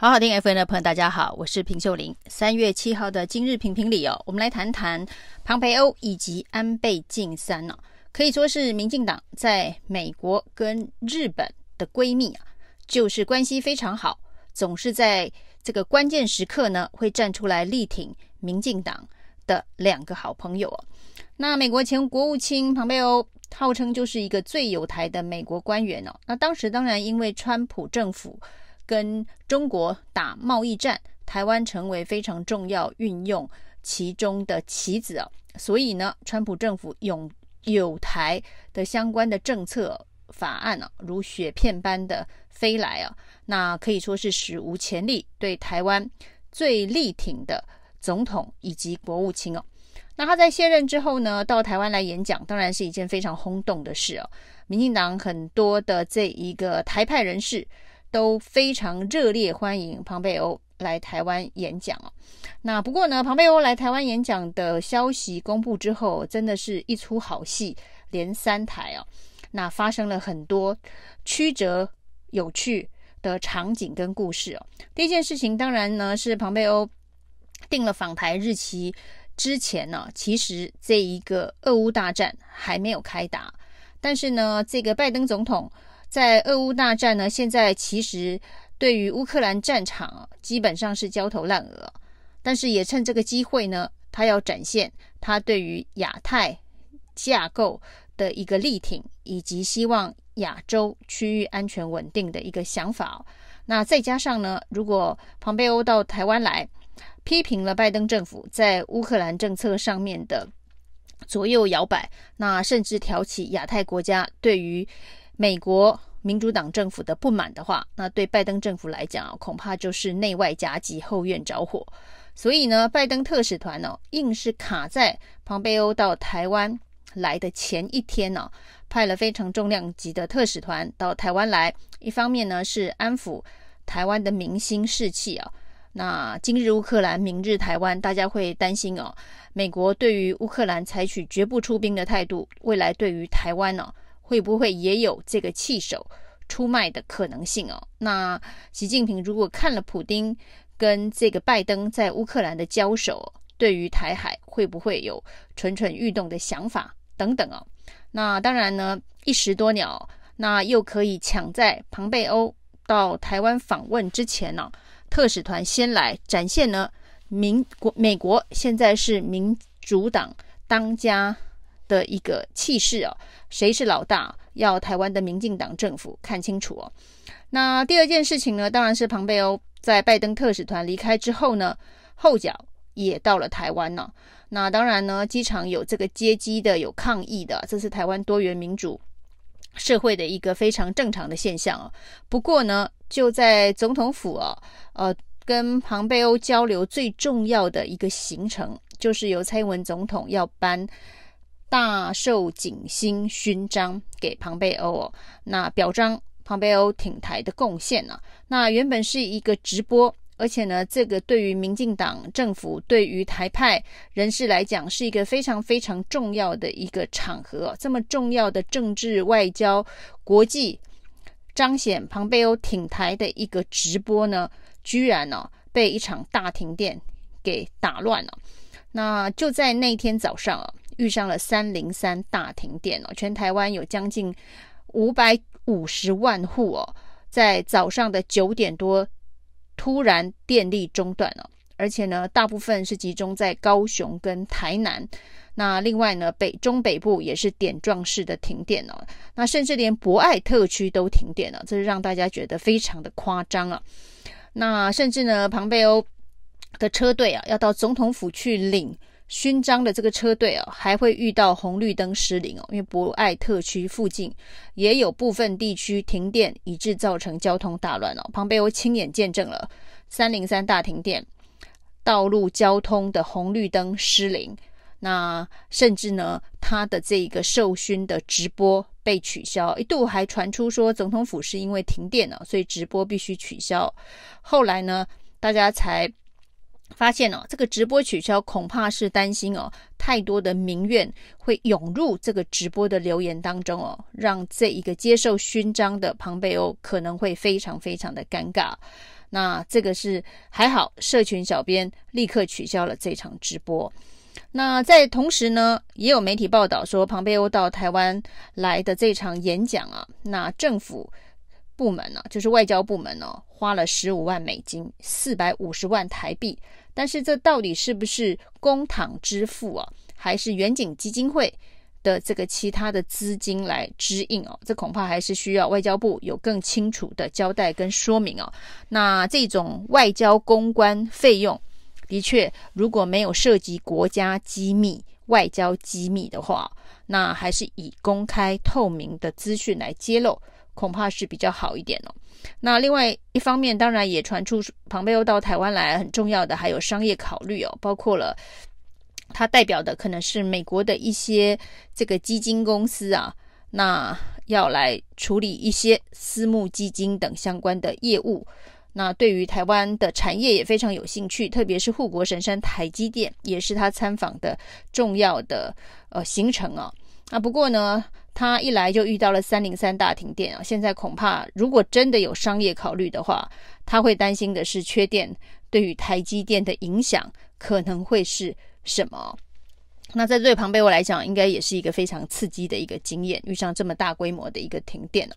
好好听 FM 的朋友，大家好，我是平秀玲。三月七号的今日评评理哦，我们来谈谈庞培欧以及安倍晋三呢、可以说是民进党在美国跟日本的闺蜜啊，就是关系非常好，总是在这个关键时刻呢会站出来力挺民进党的两个好朋友哦。那美国前国务卿庞培欧号称就是一个最有台的美国官员哦，那当时当然因为川普政府。跟中国打贸易战，台湾成为非常重要运用其中的棋子啊，所以呢，川普政府有友台的相关的政策法案啊，如雪片般的飞来啊，那可以说是史无前例，对台湾最力挺的总统以及国务卿哦。那他在卸任之后呢，到台湾来演讲，当然是一件非常轰动的事哦。民进党很多的这一个台派人士。都非常热烈欢迎庞贝欧来台湾演讲哦。那不过呢，庞贝欧来台湾演讲的消息公布之后，真的是一出好戏，连三台哦。那发生了很多曲折有趣的场景跟故事哦。第一件事情当然呢是庞贝欧定了访台日期之前呢，其实这一个俄乌大战还没有开打，但是呢，这个拜登总统。在俄乌大战呢，现在其实对于乌克兰战场基本上是焦头烂额，但是也趁这个机会呢，他要展现他对于亚太架构的一个力挺，以及希望亚洲区域安全稳定的一个想法。那再加上呢，如果庞贝欧到台湾来，批评了拜登政府在乌克兰政策上面的左右摇摆，那甚至挑起亚太国家对于美国民主党政府的不满的话，那对拜登政府来讲啊，恐怕就是内外夹击，后院着火。所以呢，拜登特使团呢，硬是卡在庞培欧到台湾来的前一天呢，派了非常重量级的特使团到台湾来。一方面呢，是安抚台湾的民心士气啊。那今日乌克兰，明日台湾，大家会担心哦，美国对于乌克兰采取绝不出兵的态度，未来对于台湾呢？会不会也有这个弃守出卖的可能性哦？那习近平如果看了普丁跟这个拜登在乌克兰的交手，对于台海会不会有蠢蠢欲动的想法等等哦？那当然呢，一石多鸟，那又可以抢在庞培欧到台湾访问之前呢，特使团先来展现呢，民国美国现在是民主党当家。的一个气势哦，谁是老大？要台湾的民进党政府看清楚哦。那第二件事情呢，当然是庞贝欧在拜登特使团离开之后呢，后脚也到了台湾呢。那当然呢，机场有这个接机的，有抗议的，这是台湾多元民主社会的一个非常正常的现象哦。不过呢，就在总统府哦，呃，跟庞贝欧交流最重要的一个行程，就是由蔡英文总统要颁。大受景星勋章给庞贝欧哦，那表彰庞贝欧挺台的贡献呢？那原本是一个直播，而且呢，这个对于民进党政府、对于台派人士来讲，是一个非常非常重要的一个场合。这么重要的政治、外交、国际彰显庞贝欧挺台的一个直播呢，居然呢被一场大停电给打乱了。那就在那天早上啊。遇上了三零三大停电哦，全台湾有将近五百五十万户哦，在早上的九点多突然电力中断了，而且呢，大部分是集中在高雄跟台南。那另外呢，北中北部也是点状式的停电哦，那甚至连博爱特区都停电了，这是让大家觉得非常的夸张啊。那甚至呢，庞贝欧的车队啊，要到总统府去领。勋章的这个车队哦，还会遇到红绿灯失灵哦，因为博爱特区附近也有部分地区停电，以致造成交通大乱哦。庞培欧亲眼见证了三零三大停电，道路交通的红绿灯失灵，那甚至呢，他的这个授勋的直播被取消，一度还传出说总统府是因为停电了，所以直播必须取消。后来呢，大家才。发现哦，这个直播取消，恐怕是担心哦，太多的民怨会涌入这个直播的留言当中哦，让这一个接受勋章的庞贝欧可能会非常非常的尴尬。那这个是还好，社群小编立刻取消了这场直播。那在同时呢，也有媒体报道说，庞贝欧到台湾来的这场演讲啊，那政府部门呢、就是外交部门呢、花了十五万美金，四百五十万台币。但是这到底是不是公帑支付啊，还是远景基金会的这个其他的资金来支应哦？这恐怕还是需要外交部有更清楚的交代跟说明哦。那这种外交公关费用。的确，如果没有涉及国家机密、外交机密的话，那还是以公开透明的资讯来揭露，恐怕是比较好一点哦。那另外一方面，当然也传出庞贝欧到台湾来，很重要的还有商业考虑哦，包括了他代表的可能是美国的一些这个基金公司啊，那要来处理一些私募基金等相关的业务。那对于台湾的产业也非常有兴趣，特别是护国神山台积电，也是他参访的重要的呃行程啊。那不过呢，他一来就遇到了三零三大停电啊。现在恐怕如果真的有商业考虑的话，他会担心的是缺电对于台积电的影响可能会是什么？那在对庞贝欧来讲，应该也是一个非常刺激的一个经验，遇上这么大规模的一个停电。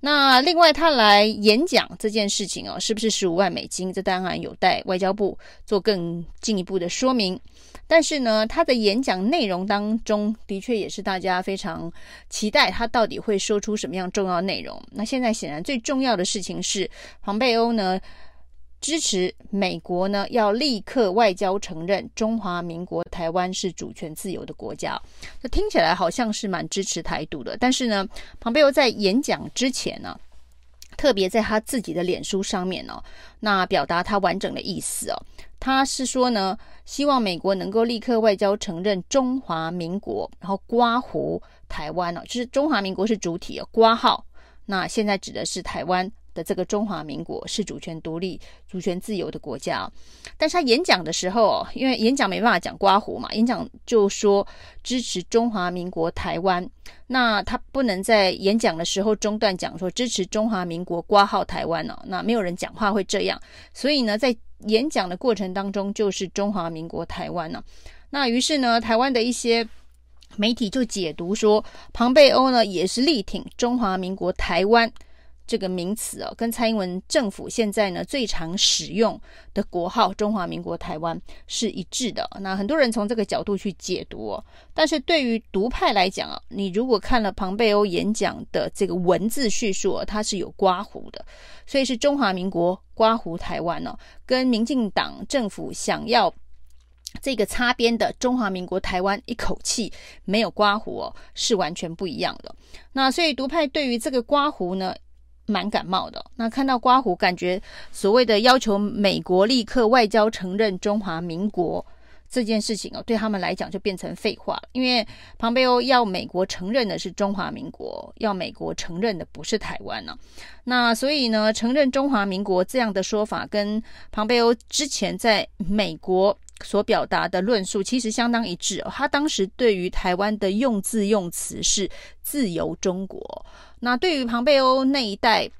那另外，他来演讲这件事情哦，是不是十五万美金？这当然有待外交部做更进一步的说明。但是呢，他的演讲内容当中的确也是大家非常期待，他到底会说出什么样重要内容。那现在显然最重要的事情是，庞贝欧呢，支持美国呢，要立刻外交承认中华民国台湾是主权自由的国家。这听起来好像是蛮支持台独的，但是呢，庞贝欧在演讲之前呢，特别在他自己的脸书上面呢，那表达他完整的意思哦。他是说呢，希望美国能够立刻外交承认中华民国，然后刮胡台湾哦，就是中华民国是主体哦，刮号，那现在指的是台湾。的这个中华民国是主权独立、主权自由的国家，但是他演讲的时候，因为演讲没办法讲刮胡嘛，演讲就说支持中华民国台湾，那他不能在演讲的时候中断讲说支持中华民国括号台湾呢、那没有人讲话会这样，所以呢，在演讲的过程当中就是中华民国台湾呢、那于是呢，台湾的一些媒体就解读说，庞贝欧呢也是力挺中华民国台湾。这个名词哦，跟蔡英文政府现在呢最常使用的国号“中华民国台湾”是一致的。那很多人从这个角度去解读哦，但是对于独派来讲啊，你如果看了庞贝欧演讲的这个文字叙述，它是有刮胡的，所以是中华民国刮胡台湾哦，跟民进党政府想要这个擦边的中华民国台湾一口气没有刮胡哦，是完全不一样的。那所以独派对于这个刮胡呢，蛮感冒的。那看到刮胡，感觉所谓的要求美国立刻外交承认中华民国这件事情哦，对他们来讲就变成废话了。因为庞贝欧要美国承认的是中华民国，要美国承认的不是台湾呢。那所以呢，承认中华民国这样的说法，跟庞贝欧之前在美国所表达的论述其实相当一致哦。他当时对于台湾的用字用词是自由中国。那对于庞贝欧那一代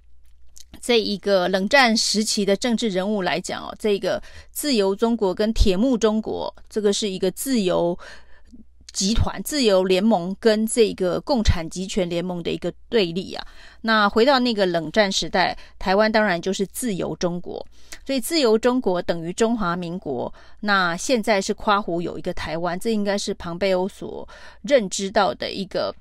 这一个冷战时期的政治人物来讲哦，这个自由中国跟铁幕中国，这个是一个自由集团、自由联盟跟这个共产集权联盟的一个对立啊。那回到那个冷战时代，台湾当然就是自由中国，所以自由中国等于中华民国。那现在是夸胡有一个台湾，这应该是庞贝欧所认知到的一个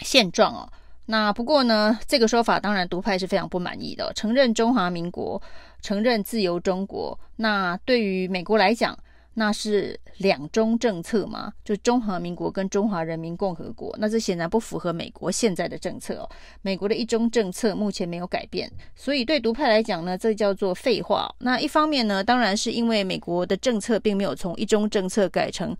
现状哦。那不过呢，这个说法当然独派是非常不满意的。承认中华民国，承认自由中国，那对于美国来讲，那是两中政策嘛？就中华民国跟中华人民共和国，那这显然不符合美国现在的政策哦。美国的一中政策目前没有改变，所以对独派来讲呢，这叫做废话。那一方面呢，当然是因为美国的政策并没有从一中政策改成。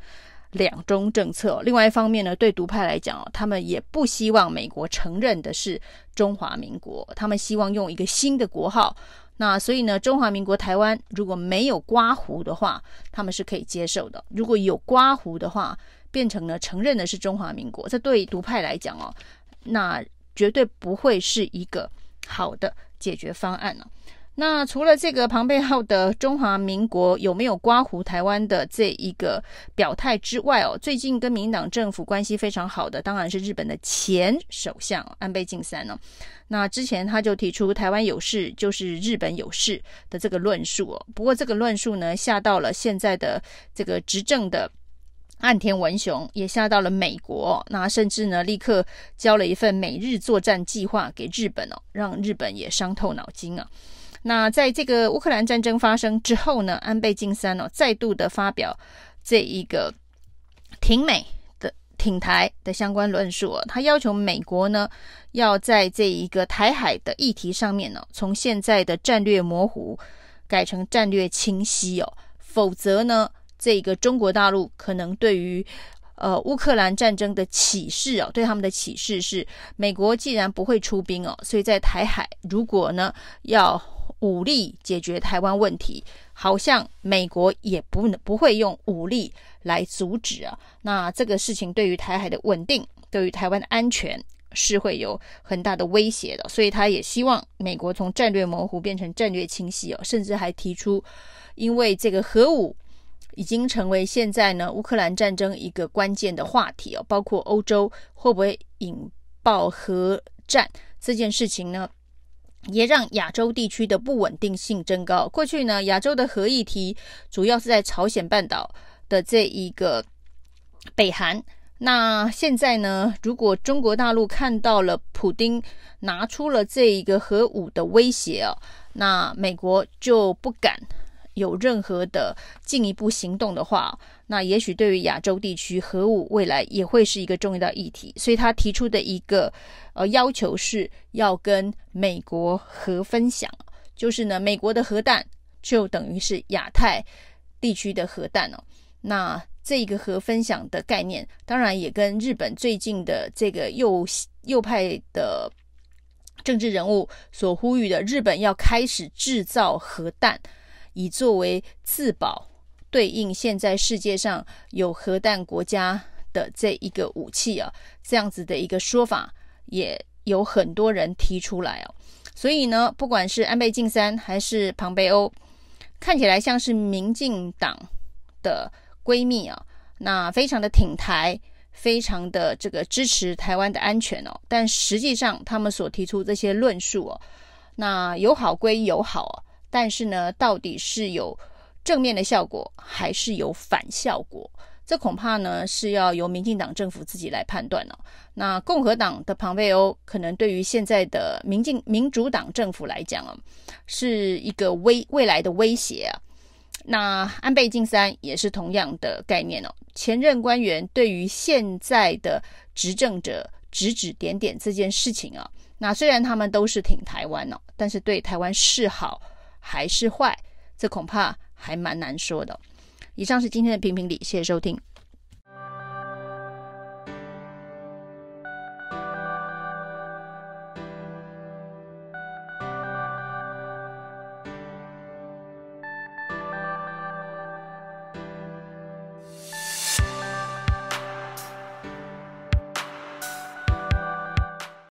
两中政策。另外一方面呢，对独派来讲，他们也不希望美国承认的是中华民国，他们希望用一个新的国号，那所以呢，中华民国台湾如果没有刮胡的话，他们是可以接受的；如果有刮胡的话，变成了承认的是中华民国，这对独派来讲哦，那绝对不会是一个好的解决方案呢。那除了这个庞贝号的中华民国有没有刮胡台湾的这一个表态之外哦，最近跟民党政府关系非常好的，当然是日本的前首相安倍晋三哦。那之前他就提出台湾有事就是日本有事的这个论述哦。不过这个论述呢，吓到了现在的这个执政的岸田文雄，也吓到了美国。那甚至呢，立刻交了一份美日作战计划给日本哦，让日本也伤透脑筋啊。那在这个乌克兰战争发生之后呢，安倍晋三哦再度的发表这一个挺美的挺台的相关论述哦，他要求美国呢要在这一个台海的议题上面呢，从现在的战略模糊改成战略清晰哦，否则呢，这个中国大陆可能对于呃乌克兰战争的启示哦，对他们的启示是，美国既然不会出兵哦，所以在台海如果呢要武力解决台湾问题，好像美国也不能不会用武力来阻止啊。那这个事情对于台海的稳定，对于台湾的安全是会有很大的威胁的。所以他也希望美国从战略模糊变成战略清晰哦，甚至还提出，因为这个核武已经成为现在呢乌克兰战争一个关键的话题哦，包括欧洲会不会引爆核战这件事情呢？也让亚洲地区的不稳定性增高。过去呢，亚洲的核议题主要是在朝鲜半岛的这一个北韩。那现在呢，如果中国大陆看到了普丁拿出了这一个核武的威胁啊，那美国就不敢有任何的进一步行动的话，那也许对于亚洲地区核武未来也会是一个重要的议题。所以他提出的一个呃要求是要跟美国核分享，就是呢，美国的核弹就等于是亚太地区的核弹哦。那这个核分享的概念，当然也跟日本最近的这个右右派的政治人物所呼吁的日本要开始制造核弹。以作为自保，对应现在世界上有核弹国家的这一个武器啊，这样子的一个说法也有很多人提出来哦。所以呢，不管是安倍晋三还是庞贝欧，看起来像是民进党的闺蜜啊，那非常的挺台，非常的这个支持台湾的安全哦。但实际上，他们所提出这些论述哦，那有好归有好啊。但是呢，到底是有正面的效果，还是有反效果？这恐怕呢是要由民进党政府自己来判断了哦。那共和党的庞佩欧，可能对于现在的民进民主党政府来讲啊，是一个威未来的威胁啊。那安倍晋三也是同样的概念哦。前任官员对于现在的执政者指指点点这件事情啊，那虽然他们都是挺台湾哦，但是对台湾是好。还是坏，这恐怕还蛮难说的。以上是今天的评评理，谢谢收听。